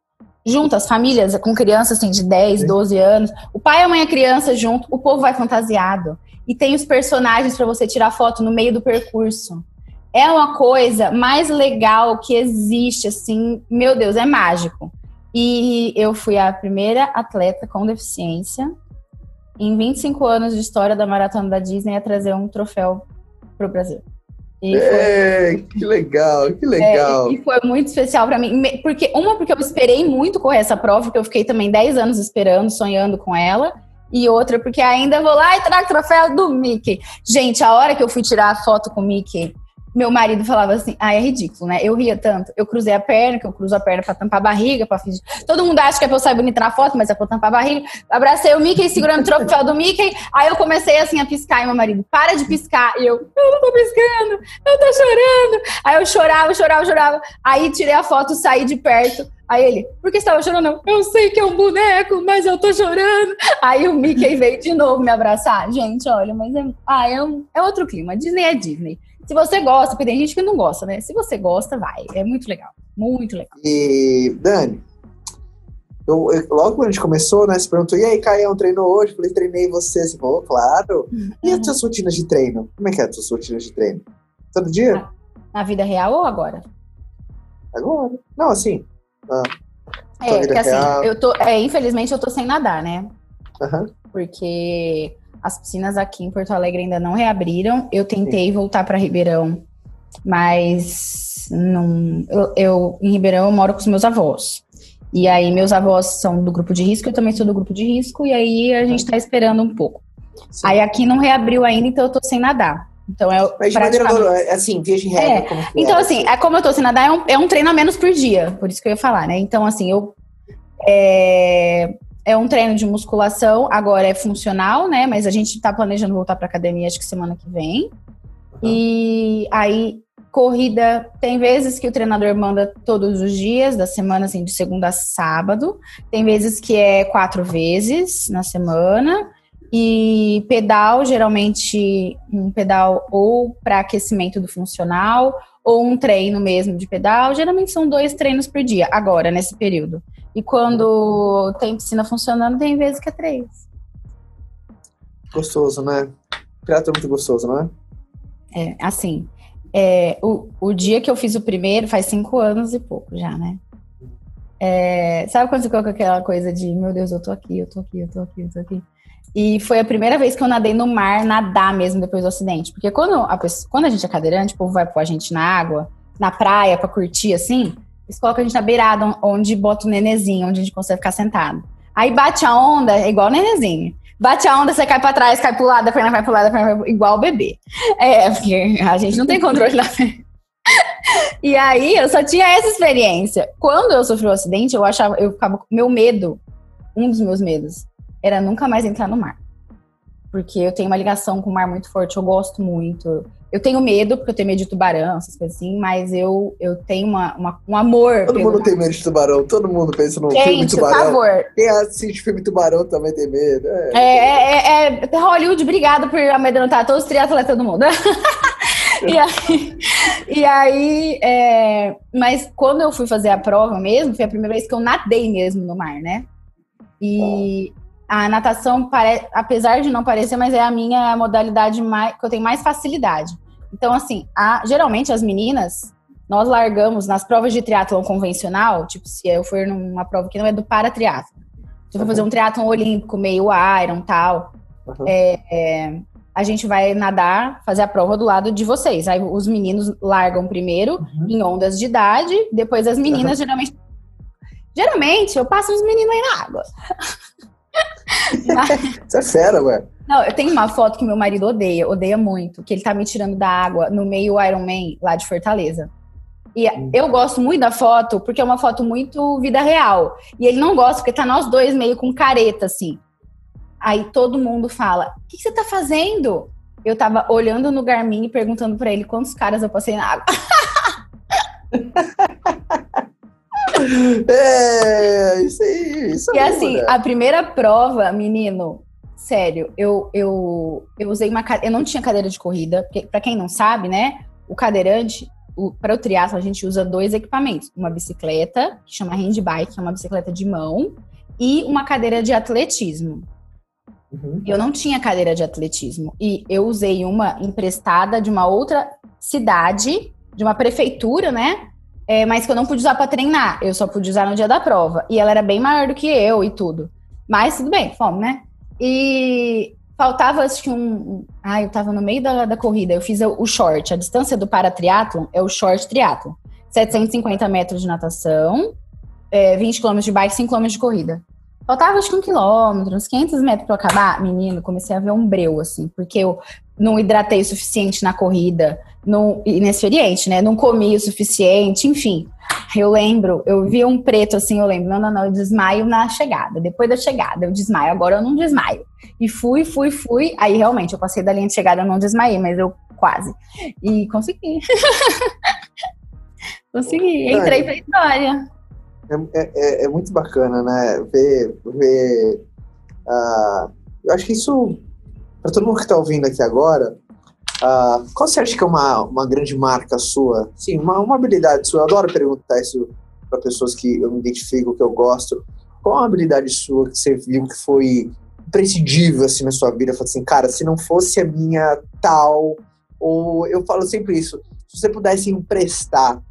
B: juntas, famílias com crianças assim, de 10, 12 anos. O pai e a mãe é criança junto, o povo vai fantasiado. E tem os personagens para você tirar foto no meio do percurso. É uma coisa mais legal que existe, assim, meu Deus, é mágico. E eu fui a primeira atleta com deficiência em 25 anos de história da Maratona da Disney a trazer um troféu para o Brasil.
A: É, que legal, que legal.
B: É, e foi muito especial para mim, porque uma porque eu esperei muito correr essa prova, porque eu fiquei também 10 anos esperando, sonhando com ela, e outra porque ainda vou lá e trago troféu do Mickey. Gente, a hora que eu fui tirar a foto com o Mickey, meu marido falava assim, ah, é ridículo, né? Eu ria tanto. Eu cruzei a perna, que eu cruzo a perna pra tampar a barriga, pra fingir. Todo mundo acha que é pra eu sair bonita na foto, mas é pra eu tampar a barriga. Abracei o Mickey, segurando o troféu do Mickey. Aí eu comecei assim a piscar e meu marido, para de piscar. E eu, eu não tô piscando, eu tô chorando. Aí eu chorava, chorava, chorava. Aí tirei a foto, saí de perto. Aí ele, por que você estava chorando? Eu sei que é um boneco, mas eu tô chorando. Aí o Mickey veio de novo me abraçar. Gente, olha, mas é, ah, é, um, é outro clima. Disney é Disney. Se você gosta, porque tem gente que não gosta, né? Se você gosta, vai. É muito legal. Muito legal.
A: E, Dani, eu, eu, logo quando a gente começou, né? Você perguntou, e aí, Caião, treinou hoje? Eu falei, treinei você. Você falou, claro. E as tuas rotinas de treino? Como é que é as tuas rotinas de treino? Todo dia?
B: Na, na vida real ou agora?
A: Agora. Não, assim.
B: Ah, é, porque assim, eu tô. É, infelizmente eu tô sem nadar, né?
A: Uhum.
B: Porque as piscinas aqui em Porto Alegre ainda não reabriram. Eu tentei Sim. voltar para Ribeirão, mas não. Eu, eu, em Ribeirão eu moro com os meus avós. E aí meus avós são do grupo de risco, eu também sou do grupo de risco, e aí a gente está esperando um pouco. Sim. Aí aqui não reabriu ainda, então eu tô sem nadar. Então é
A: Mas de maneira é assim, via de regra. É.
B: Como então, é, assim, é como eu tô sem nadar, é um, é um treino a menos por dia. Por isso que eu ia falar, né? Então, assim, eu. É, é um treino de musculação, agora é funcional, né? Mas a gente tá planejando voltar pra academia, acho que semana que vem. Uhum. E aí, corrida, tem vezes que o treinador manda todos os dias da semana, assim, de segunda a sábado. Tem vezes que é quatro vezes na semana. E pedal, geralmente um pedal ou para aquecimento do funcional, ou um treino mesmo de pedal. Geralmente são dois treinos por dia, agora, nesse período. E quando tem piscina funcionando, tem vezes que é três.
A: Gostoso, né? Prato é muito gostoso, não é?
B: É, assim, é, o, o dia que eu fiz o primeiro faz cinco anos e pouco já, né? É, sabe quando você coloca aquela coisa de, meu Deus, eu tô aqui, eu tô aqui, eu tô aqui, eu tô aqui. E foi a primeira vez que eu nadei no mar, nadar mesmo depois do acidente. Porque quando a, pessoa, quando a gente é cadeirante, o povo vai pôr a gente na água, na praia, pra curtir assim, eles colocam a gente na beirada, onde bota o nenezinho, onde a gente consegue ficar sentado. Aí bate a onda, é igual o nenezinho. Bate a onda, você cai pra trás, cai pro lado, a perna vai pro lado, a perna vai pro... igual o bebê. É, porque a gente não tem controle da E aí, eu só tinha essa experiência. Quando eu sofri o um acidente, eu achava, eu ficava com meu medo, um dos meus medos, era nunca mais entrar no mar. porque eu tenho uma ligação com o mar muito forte, eu gosto muito. Eu tenho medo, porque eu tenho medo de tubarão, essas coisas assim, mas eu, eu tenho uma, uma um amor.
A: Todo mundo mar. tem medo de tubarão, todo mundo pensa no
B: Gente,
A: filme tubarão.
B: Por favor.
A: Quem assiste filme tubarão também tem medo.
B: É, é, é, é Hollywood, obrigado por amedrontar todos os triatletas do mundo. e aí, e aí é, mas quando eu fui fazer a prova mesmo, foi a primeira vez que eu nadei mesmo no mar, né? E a natação, apesar de não parecer, mas é a minha modalidade mais, que eu tenho mais facilidade. Então, assim, a, geralmente as meninas, nós largamos nas provas de triatlon convencional, tipo, se eu for numa prova que não é do para triatlon. Se eu for fazer um triatlon olímpico, meio iron tal, uhum. é, é, a gente vai nadar, fazer a prova do lado de vocês. Aí os meninos largam primeiro, uhum. em ondas de idade, depois as meninas, uhum. geralmente. Geralmente, eu passo os meninos aí na água.
A: Isso é fera, ué.
B: Não, eu tenho uma foto que meu marido odeia, odeia muito, que ele tá me tirando da água no meio Iron Man lá de Fortaleza. E hum. eu gosto muito da foto porque é uma foto muito vida real. E ele não gosta porque tá nós dois meio com careta, assim. Aí todo mundo fala: O que, que você tá fazendo? Eu tava olhando no Garmin e perguntando para ele quantos caras eu passei na água.
A: é, isso aí. Isso
B: e assim, né? a primeira prova, menino, sério, eu, eu, eu usei uma eu não tinha cadeira de corrida, porque para quem não sabe, né, o cadeirante, para o triatlo a gente usa dois equipamentos, uma bicicleta, que chama handbike, que é uma bicicleta de mão, e uma cadeira de atletismo. Uhum. Eu não tinha cadeira de atletismo e eu usei uma emprestada de uma outra cidade, de uma prefeitura, né? É, mas que eu não pude usar para treinar, eu só pude usar no dia da prova. E ela era bem maior do que eu e tudo. Mas tudo bem, fomos, né? E faltava, acho que um. Ah, eu tava no meio da, da corrida. Eu fiz o short. A distância do para triatlon é o short triatlon. 750 metros de natação, é, 20 km de bike, 5 km de corrida. Faltava acho que um quilômetro, uns 500 metros para acabar. Menino, comecei a ver um breu, assim, porque eu não hidratei o suficiente na corrida, não, inexperiente, né? Não comi o suficiente, enfim. Eu lembro, eu vi um preto assim, eu lembro, não, não, não, eu desmaio na chegada. Depois da chegada, eu desmaio, agora eu não desmaio. E fui, fui, fui. Aí realmente eu passei da linha de chegada, eu não desmaiei, mas eu quase. E consegui. consegui, entrei pra história.
A: É, é, é, é muito bacana, né? Ver. ver uh, eu acho que isso, para todo mundo que está ouvindo aqui agora, uh, qual você acha que é uma, uma grande marca sua? Sim, uma, uma habilidade sua. Eu adoro perguntar isso para pessoas que eu me identifico, que eu gosto. Qual a habilidade sua que você viu que foi imprescindível assim, na sua vida? Fala assim, cara, se não fosse a minha tal. Ou eu falo sempre isso, se você pudesse emprestar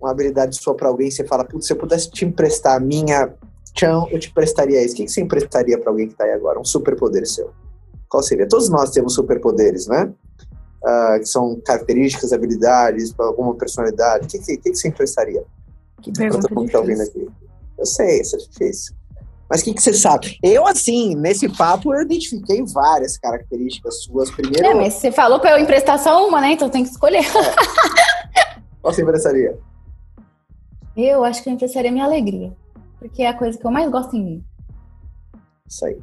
A: uma habilidade sua para alguém, você fala, putz, se eu pudesse te emprestar a minha tchau, eu te prestaria isso. O que, você emprestaria para alguém que está aí agora? Um superpoder seu. Qual seria? Todos nós temos superpoderes, né? Uh, que são características, habilidades, alguma personalidade. O que, que, que você emprestaria?
B: Que pergunta todo mundo tá ouvindo
A: aqui. Eu sei, isso é difícil. Mas o que, que você sabe? Eu, assim, nesse papo, eu identifiquei várias características suas. Primeiro.
B: É, mas você falou para eu emprestar só uma, né? Então tem que escolher.
A: É. Qual você emprestaria?
B: Eu acho que eu emprestaria minha alegria. Porque é a coisa que eu mais gosto em mim.
A: Isso aí.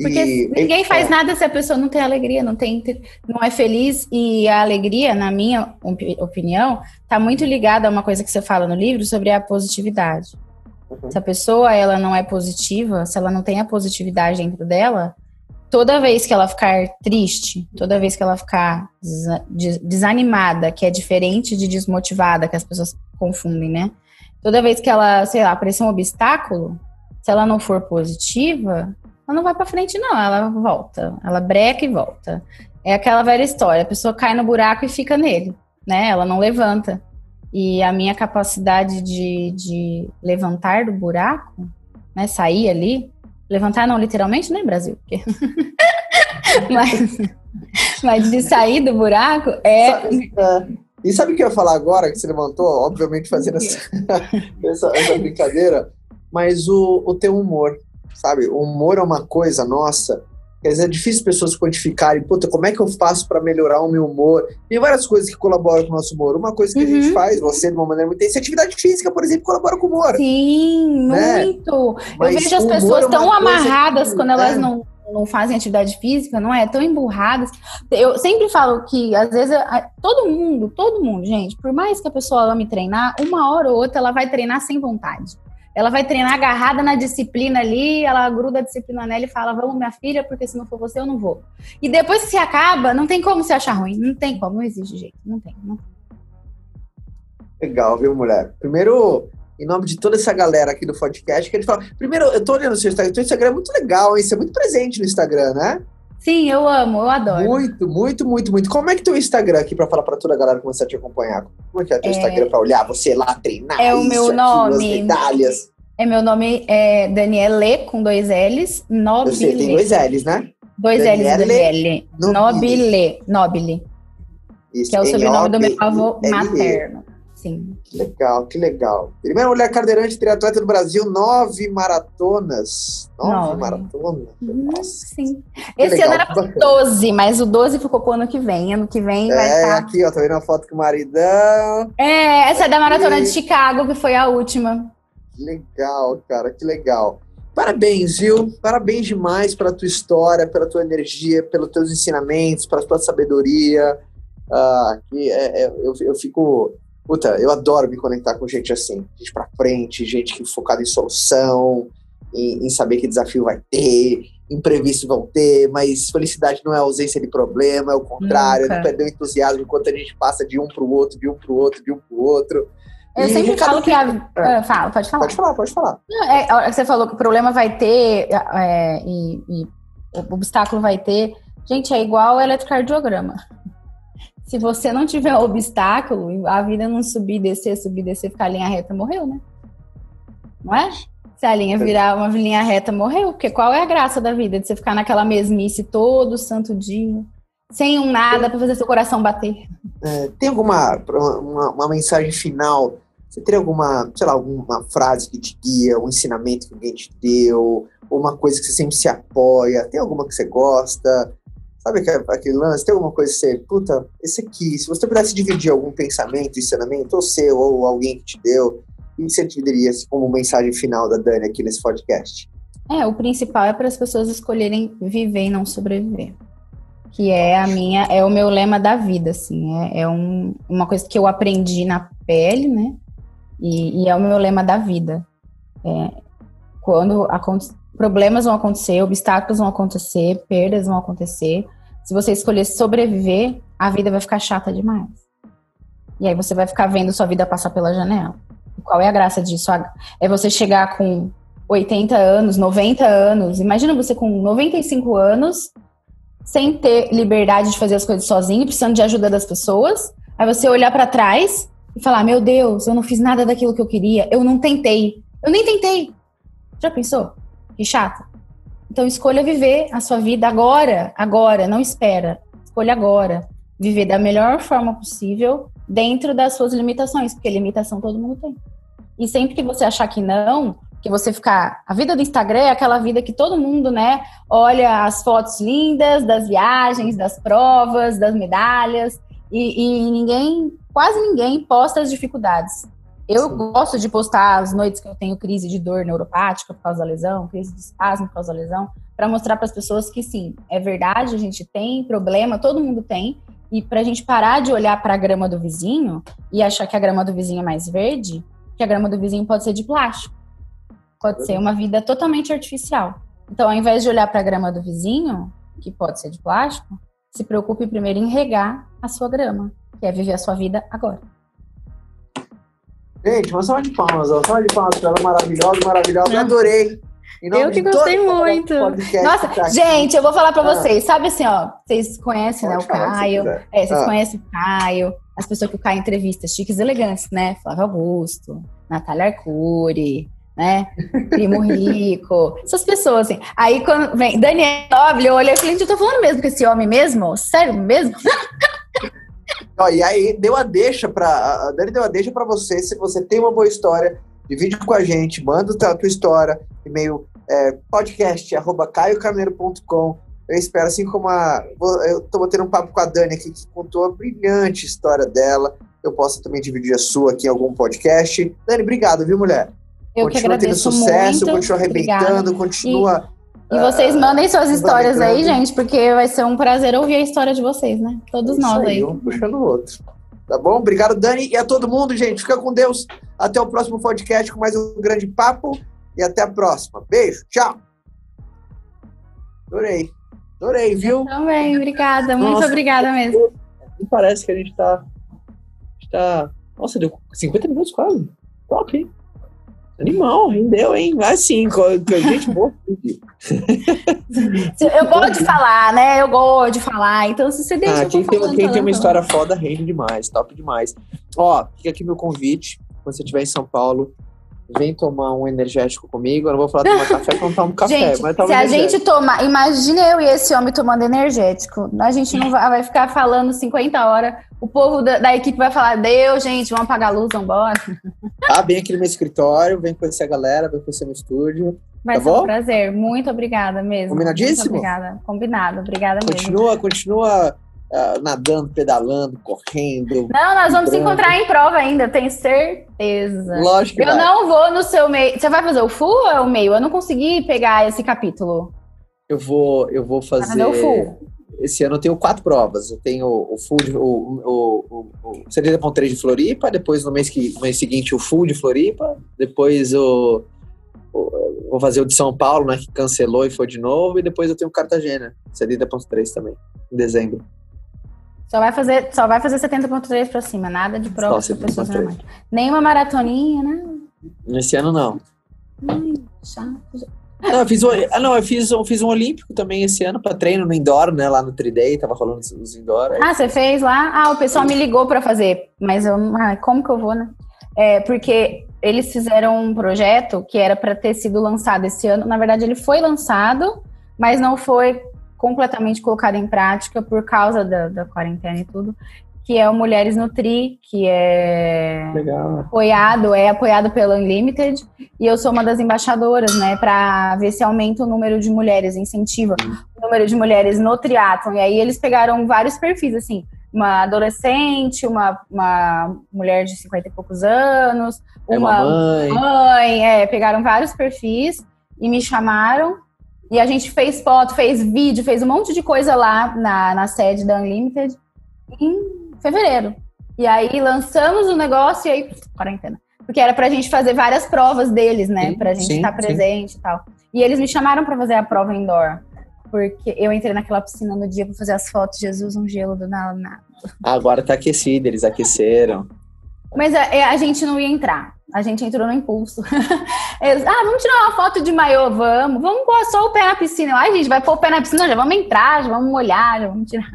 B: Porque e, ninguém faz é. nada se a pessoa não tem alegria, não tem, não é feliz e a alegria, na minha opinião, está muito ligada a uma coisa que você fala no livro sobre a positividade. Uhum. Se a pessoa ela não é positiva, se ela não tem a positividade dentro dela, toda vez que ela ficar triste, toda vez que ela ficar desanimada, que é diferente de desmotivada, que as pessoas confundem, né? Toda vez que ela, sei lá, aparecer um obstáculo, se ela não for positiva, ela não vai para frente, não, ela volta. Ela breca e volta. É aquela velha história, a pessoa cai no buraco e fica nele, né? Ela não levanta. E a minha capacidade de, de levantar do buraco, né? Sair ali, levantar não literalmente, né, Brasil? Porque... mas, mas de sair do buraco é.
A: é e sabe o que eu ia falar agora, que você levantou? Obviamente fazendo essa, essa, essa, brincadeira, mas o, o teu humor, sabe? O humor é uma coisa nossa, quer dizer, é difícil pessoas quantificarem, puta, como é que eu faço para melhorar o meu humor? Tem várias coisas que colaboram com o nosso humor. Uma coisa que uhum. a gente uhum. faz, você de uma maneira muito intensa, atividade física, por exemplo, colabora com o humor.
B: Sim, né? muito. Mas eu vejo as pessoas é tão amarradas que, quando elas é. não não fazem atividade física, não é? Tão emburradas. Eu sempre falo que, às vezes, todo mundo, todo mundo, gente, por mais que a pessoa ame treinar, uma hora ou outra ela vai treinar sem vontade. Ela vai treinar agarrada na disciplina ali, ela gruda a disciplina nela e fala: Vamos, minha filha, porque se não for você, eu não vou. E depois que se acaba, não tem como se achar ruim. Não tem como, não existe jeito. Não tem. Não.
A: Legal, viu, mulher? Primeiro, em nome de toda essa galera aqui do podcast, que gente fala. Primeiro, eu tô olhando o seu Instagram, o seu Instagram é muito legal, hein? Você é muito presente no Instagram, né?
B: Sim, eu amo, eu adoro.
A: Muito, muito, muito, muito. Como é que teu Instagram aqui para falar para toda a galera começar a te acompanhar? Como é que é teu é... Instagram para olhar você lá treinar?
B: É o meu nome. Medalhas. É meu nome é Daniele com dois L's, Nobile. Você
A: tem dois L's, né?
B: Dois Daniele L's, Daniele. Nobile. Nobile. Isso, que é o sobrenome do meu avô materno. Sim.
A: Que legal, que legal. Primeira mulher cadeirante triatleta do Brasil, nove maratonas. Nove, nove. maratonas.
B: Uhum, sim. Esse legal, ano era 12, mas o 12 ficou pro ano que vem. Ano que vem
A: é,
B: vai estar. Tá...
A: aqui, ó, tá vendo a foto com o maridão.
B: É, essa é da maratona de Chicago, que foi a última.
A: Que legal, cara, que legal. Parabéns, viu? Parabéns demais pela tua história, pela tua energia, pelos teus ensinamentos, pela tua sabedoria. Ah, que é, é, eu, eu fico Puta, eu adoro me conectar com gente assim, gente pra frente, gente que focada em solução, em, em saber que desafio vai ter, imprevistos vão ter, mas felicidade não é ausência de problema, é o contrário, Nunca. não perder o entusiasmo enquanto a gente passa de um pro outro, de um pro outro, de um pro outro.
B: Eu e sempre falo que, a. É. Ah, fala, pode falar.
A: Pode falar, pode falar.
B: é, você falou que o problema vai ter é, e, e o obstáculo vai ter. Gente, é igual o eletrocardiograma se você não tiver obstáculo, a vida não subir, descer, subir, descer, ficar linha reta, morreu, né? Não é? Se a linha virar uma linha reta, morreu. Porque qual é a graça da vida? De você ficar naquela mesmice todo santo dia, sem um nada para fazer seu coração bater.
A: É, tem alguma uma, uma, mensagem final? Você tem alguma, sei lá, alguma frase que te guia, um ensinamento que alguém te deu, ou uma coisa que você sempre se apoia? Tem alguma que você gosta? Sabe aquele lance? Tem alguma coisa você, puta, esse aqui, se você pudesse dividir algum pensamento, ensinamento, ou seu, ou alguém que te deu, o que você dividiria como mensagem final da Dani aqui nesse podcast?
B: É, o principal é para as pessoas escolherem viver e não sobreviver. Que é a minha, é o meu lema da vida, assim. É, é um, uma coisa que eu aprendi na pele, né? E, e é o meu lema da vida. É, quando problemas vão acontecer, obstáculos vão acontecer, perdas vão acontecer. Se você escolher sobreviver, a vida vai ficar chata demais. E aí você vai ficar vendo sua vida passar pela janela. qual é a graça disso? É você chegar com 80 anos, 90 anos. Imagina você com 95 anos, sem ter liberdade de fazer as coisas sozinho, precisando de ajuda das pessoas. Aí você olhar para trás e falar: Meu Deus, eu não fiz nada daquilo que eu queria, eu não tentei. Eu nem tentei. Já pensou? Que chato. Então escolha viver a sua vida agora, agora, não espera. Escolha agora. Viver da melhor forma possível dentro das suas limitações, porque limitação todo mundo tem. E sempre que você achar que não, que você ficar. A vida do Instagram é aquela vida que todo mundo, né, olha as fotos lindas das viagens, das provas, das medalhas, e, e ninguém, quase ninguém, posta as dificuldades. Eu gosto de postar as noites que eu tenho crise de dor neuropática por causa da lesão, crise de espasmo por causa da lesão, para mostrar para as pessoas que sim, é verdade, a gente tem problema, todo mundo tem, e para a gente parar de olhar para a grama do vizinho e achar que a grama do vizinho é mais verde, que a grama do vizinho pode ser de plástico, pode ser uma vida totalmente artificial. Então, ao invés de olhar para a grama do vizinho, que pode ser de plástico, se preocupe primeiro em regar a sua grama, que é viver a sua vida agora.
A: Gente, uma salva de palmas, uma salva de palmas pra ela maravilhosa, maravilhosa. Eu adorei.
B: Eu que gostei muito. Nossa, tá gente, eu vou falar pra ah. vocês. Sabe assim, ó, vocês conhecem, Pode né, o Caio. É, vocês ah. conhecem o Caio, as pessoas que o Caio entrevista, chiques e elegantes, né? Flávio Augusto, Natália Arcuri, né? Primo Rico, essas pessoas, assim. Aí quando vem Daniel Noble, eu olhei e falei, gente, eu tô falando mesmo com esse homem mesmo? Sério mesmo?
A: Ó, e aí deu a deixa para a Dani deu a deixa para você, se você tem uma boa história, divide com a gente, manda a tua história, e-mail é, podcast arroba caiocarneiro.com. Eu espero, assim como a. Eu tô batendo um papo com a Dani aqui, que contou a brilhante história dela. Eu posso também dividir a sua aqui em algum podcast. Dani, obrigado, viu, mulher?
B: Eu continua tendo sucesso,
A: muito. continua arrebentando, Obrigada. continua. E
B: E vocês ah, mandem suas histórias aí, gente, porque vai ser um prazer ouvir a história de vocês, né? Todos é nós aí. aí.
A: Um puxando o outro. Tá bom? Obrigado, Dani, e a todo mundo, gente. Fica com Deus. Até o próximo podcast com mais um grande papo. E até a próxima. Beijo. Tchau. Adorei. Adorei, viu?
B: Eu também, obrigada. Muito Nossa, obrigada mesmo.
A: Parece que a gente tá. A gente tá. Nossa, deu 50 minutos quase. Top, hein? Animal, rendeu, hein? Vai sim, gente boa.
B: eu gosto de falar, né? Eu gosto de falar. Então, se você deixa. Ah,
A: quem, tem, quem tem uma história foda, rende demais, top demais. Ó, fica aqui meu convite. Quando você estiver em São Paulo, vem tomar um energético comigo. Eu não vou falar tomar café, porque não tomo café.
B: Gente, mas se a gente tomar, imagina eu e esse homem tomando energético. A gente não vai, vai ficar falando 50 horas. O povo da, da, equipe vai falar: Deu, gente, vamos apagar a luz, vamos embora.
A: Ah, vem aqui no meu escritório, vem conhecer a galera, vem conhecer meu estúdio.
B: Vai tá ser bom? um prazer. Muito obrigada mesmo.
A: Combinadíssimo?
B: Muito obrigada. Combinado. Obrigada
A: continua,
B: mesmo.
A: Continua, continua uh, nadando, pedalando, correndo.
B: Não, nós vamos se encontrar em prova ainda, tenho certeza.
A: Lógico que
B: Eu
A: vai.
B: não vou no seu meio. Você vai fazer o full ou é o meio? Eu não consegui pegar esse capítulo.
A: Eu vou, eu vou fazer. o full. Esse ano eu tenho quatro provas. Eu tenho o full, de, o, o, o, o 70.3 de Floripa, depois no mês, que, no mês seguinte o full de Floripa, depois o, o, vou fazer o de São Paulo, né, que cancelou e foi de novo, e depois eu tenho o Cartagena, 70.3 também, em dezembro.
B: Só vai fazer, só vai fazer 70.3 para cima, nada de prova para pessoas normais. Nenhuma maratoninha, né?
A: Esse ano não. Hum, chato. Não, eu fiz, um, ah, não, eu fiz, eu fiz um olímpico também esse ano para treino no indoor, né? Lá no 3D, tava rolando os indoor.
B: Ah, você fez lá? Ah, o pessoal me ligou para fazer, mas eu, ah, como que eu vou, né? É, porque eles fizeram um projeto que era para ter sido lançado esse ano. Na verdade, ele foi lançado, mas não foi completamente colocado em prática por causa da, da quarentena e tudo, que é o Mulheres no Tri, que é Legal. apoiado, é apoiado pela Unlimited, e eu sou uma das embaixadoras, né, para ver se aumenta o número de mulheres, incentiva o número de mulheres no triatlon. E aí eles pegaram vários perfis, assim, uma adolescente, uma, uma mulher de 50 e poucos anos,
A: é uma, uma mãe.
B: mãe, é, pegaram vários perfis e me chamaram e a gente fez foto, fez vídeo, fez um monte de coisa lá na, na sede da Unlimited em fevereiro. E aí lançamos o negócio e aí, quarentena. Porque era pra gente fazer várias provas deles, né? Sim, pra gente estar tá presente sim. e tal. E eles me chamaram para fazer a prova indoor. Porque eu entrei naquela piscina no dia pra fazer as fotos, Jesus, um gelo do nada.
A: Agora tá aquecido, eles aqueceram.
B: Mas a, é, a, gente não ia entrar. A gente entrou no impulso. Ah, vamos tirar uma foto de maiô, vamos. Vamos pôr só o pé na piscina. Ai, gente, vai pôr o pé na piscina, já vamos entrar, já vamos molhar, já vamos tirar.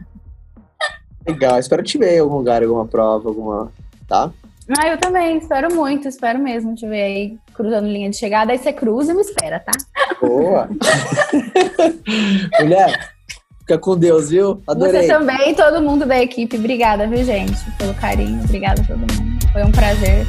A: Legal, espero te ver em algum lugar, alguma prova, alguma. Tá?
B: Ah, eu também, espero muito, espero mesmo te ver aí cruzando linha de chegada. Aí você cruza e me espera, tá?
A: Boa! Mulher, fica com Deus, viu? Adorei.
B: Você também, todo mundo da equipe. Obrigada, viu, gente, pelo carinho. Obrigada a todo mundo. Foi um prazer